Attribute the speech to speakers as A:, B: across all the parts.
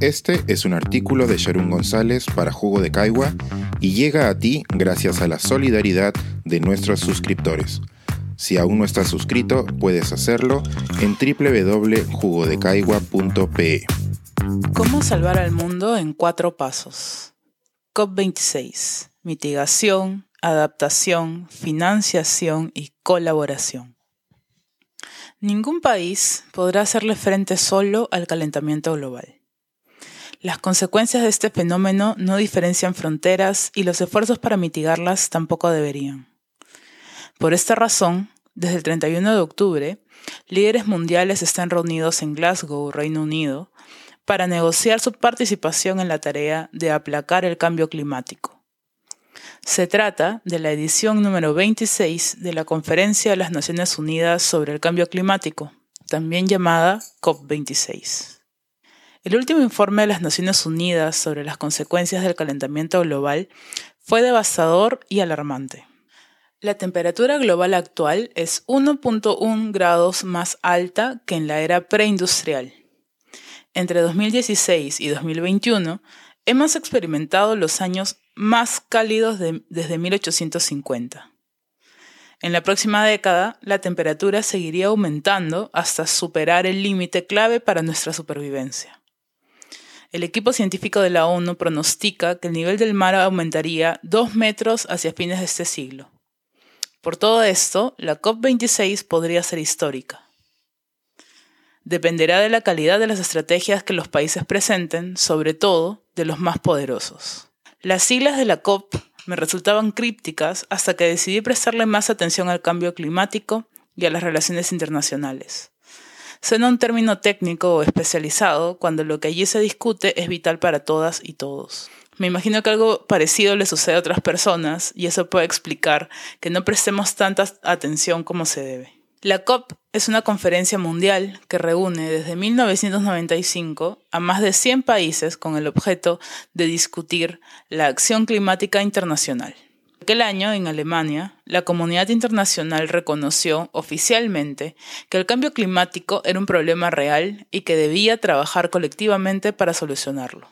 A: Este es un artículo de Sharon González para Jugo de Caigua y llega a ti gracias a la solidaridad de nuestros suscriptores. Si aún no estás suscrito, puedes hacerlo en www.jugodecaigua.pe.
B: ¿Cómo salvar al mundo en cuatro pasos? COP26. Mitigación, adaptación, financiación y colaboración. Ningún país podrá hacerle frente solo al calentamiento global. Las consecuencias de este fenómeno no diferencian fronteras y los esfuerzos para mitigarlas tampoco deberían. Por esta razón, desde el 31 de octubre, líderes mundiales están reunidos en Glasgow, Reino Unido, para negociar su participación en la tarea de aplacar el cambio climático. Se trata de la edición número 26 de la Conferencia de las Naciones Unidas sobre el Cambio Climático, también llamada COP26. El último informe de las Naciones Unidas sobre las consecuencias del calentamiento global fue devastador y alarmante. La temperatura global actual es 1.1 grados más alta que en la era preindustrial. Entre 2016 y 2021 hemos experimentado los años más cálidos desde 1850. En la próxima década, la temperatura seguiría aumentando hasta superar el límite clave para nuestra supervivencia. El equipo científico de la ONU pronostica que el nivel del mar aumentaría 2 metros hacia fines de este siglo. Por todo esto, la COP26 podría ser histórica dependerá de la calidad de las estrategias que los países presenten, sobre todo de los más poderosos. Las siglas de la COP me resultaban crípticas hasta que decidí prestarle más atención al cambio climático y a las relaciones internacionales. Suena un término técnico o especializado cuando lo que allí se discute es vital para todas y todos. Me imagino que algo parecido le sucede a otras personas y eso puede explicar que no prestemos tanta atención como se debe. La COP es una conferencia mundial que reúne desde 1995 a más de 100 países con el objeto de discutir la acción climática internacional. Aquel año, en Alemania, la comunidad internacional reconoció oficialmente que el cambio climático era un problema real y que debía trabajar colectivamente para solucionarlo.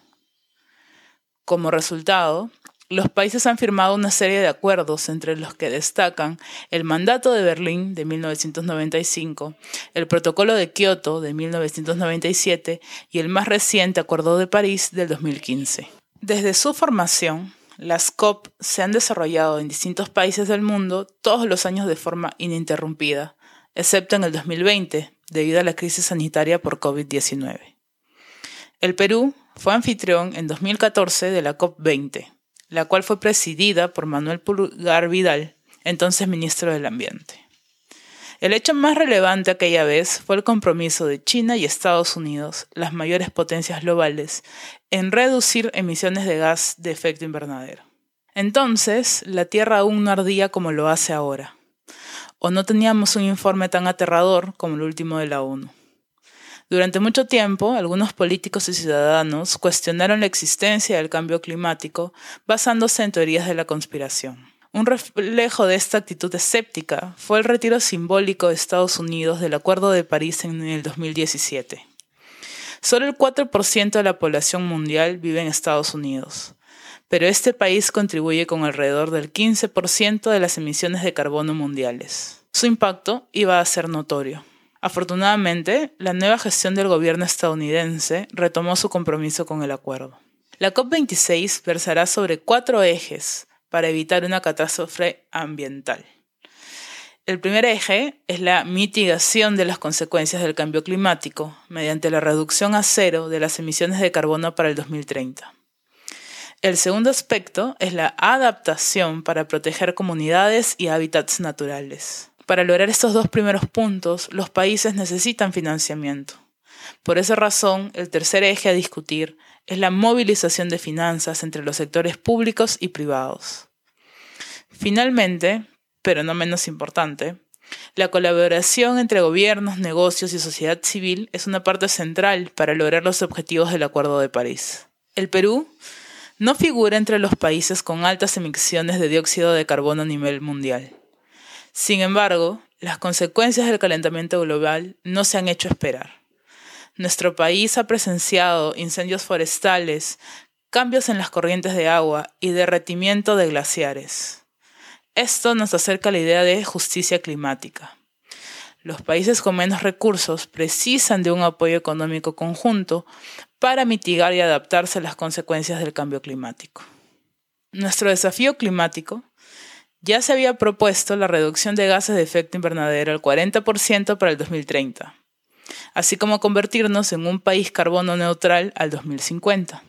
B: Como resultado, los países han firmado una serie de acuerdos entre los que destacan el Mandato de Berlín de 1995, el Protocolo de Kioto de 1997 y el más reciente Acuerdo de París del 2015. Desde su formación, las COP se han desarrollado en distintos países del mundo todos los años de forma ininterrumpida, excepto en el 2020, debido a la crisis sanitaria por COVID-19. El Perú fue anfitrión en 2014 de la COP20, la cual fue presidida por Manuel Pulgar Vidal, entonces ministro del Ambiente. El hecho más relevante aquella vez fue el compromiso de China y Estados Unidos, las mayores potencias globales, en reducir emisiones de gas de efecto invernadero. Entonces, la Tierra aún no ardía como lo hace ahora, o no teníamos un informe tan aterrador como el último de la ONU. Durante mucho tiempo, algunos políticos y ciudadanos cuestionaron la existencia del cambio climático basándose en teorías de la conspiración. Un reflejo de esta actitud escéptica fue el retiro simbólico de Estados Unidos del Acuerdo de París en el 2017. Solo el 4% de la población mundial vive en Estados Unidos, pero este país contribuye con alrededor del 15% de las emisiones de carbono mundiales. Su impacto iba a ser notorio. Afortunadamente, la nueva gestión del gobierno estadounidense retomó su compromiso con el acuerdo. La COP26 versará sobre cuatro ejes para evitar una catástrofe ambiental. El primer eje es la mitigación de las consecuencias del cambio climático mediante la reducción a cero de las emisiones de carbono para el 2030. El segundo aspecto es la adaptación para proteger comunidades y hábitats naturales. Para lograr estos dos primeros puntos, los países necesitan financiamiento. Por esa razón, el tercer eje a discutir es la movilización de finanzas entre los sectores públicos y privados. Finalmente, pero no menos importante, la colaboración entre gobiernos, negocios y sociedad civil es una parte central para lograr los objetivos del Acuerdo de París. El Perú no figura entre los países con altas emisiones de dióxido de carbono a nivel mundial. Sin embargo, las consecuencias del calentamiento global no se han hecho esperar. Nuestro país ha presenciado incendios forestales, cambios en las corrientes de agua y derretimiento de glaciares. Esto nos acerca a la idea de justicia climática. Los países con menos recursos precisan de un apoyo económico conjunto para mitigar y adaptarse a las consecuencias del cambio climático. Nuestro desafío climático ya se había propuesto la reducción de gases de efecto invernadero al 40% para el 2030, así como convertirnos en un país carbono neutral al 2050.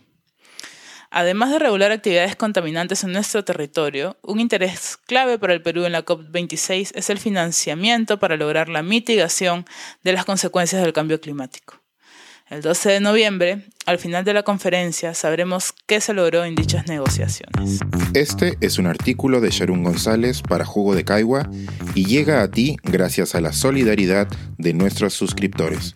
B: Además de regular actividades contaminantes en nuestro territorio, un interés clave para el Perú en la COP26 es el financiamiento para lograr la mitigación de las consecuencias del cambio climático. El 12 de noviembre, al final de la conferencia, sabremos qué se logró en dichas negociaciones.
A: Este es un artículo de Sharon González para Jugo de Caigua y llega a ti gracias a la solidaridad de nuestros suscriptores.